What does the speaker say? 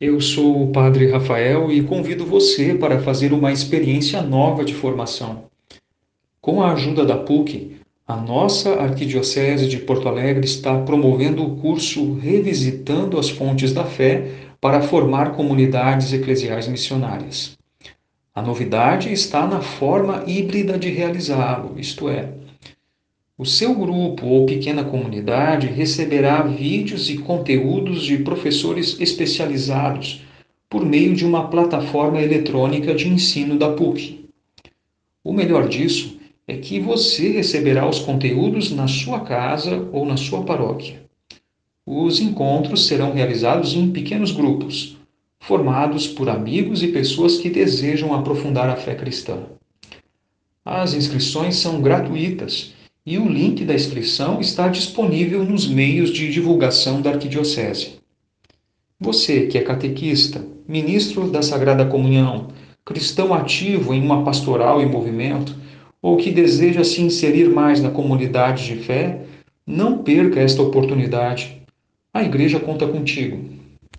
Eu sou o Padre Rafael e convido você para fazer uma experiência nova de formação. Com a ajuda da PUC, a nossa Arquidiocese de Porto Alegre está promovendo o curso Revisitando as Fontes da Fé para formar comunidades eclesiais missionárias. A novidade está na forma híbrida de realizá-lo, isto é, o seu grupo ou pequena comunidade receberá vídeos e conteúdos de professores especializados por meio de uma plataforma eletrônica de ensino da PUC. O melhor disso é que você receberá os conteúdos na sua casa ou na sua paróquia. Os encontros serão realizados em pequenos grupos, formados por amigos e pessoas que desejam aprofundar a fé cristã. As inscrições são gratuitas e o link da inscrição está disponível nos meios de divulgação da Arquidiocese. Você que é catequista, ministro da Sagrada Comunhão, cristão ativo em uma pastoral em movimento, ou que deseja se inserir mais na comunidade de fé, não perca esta oportunidade. A Igreja conta contigo.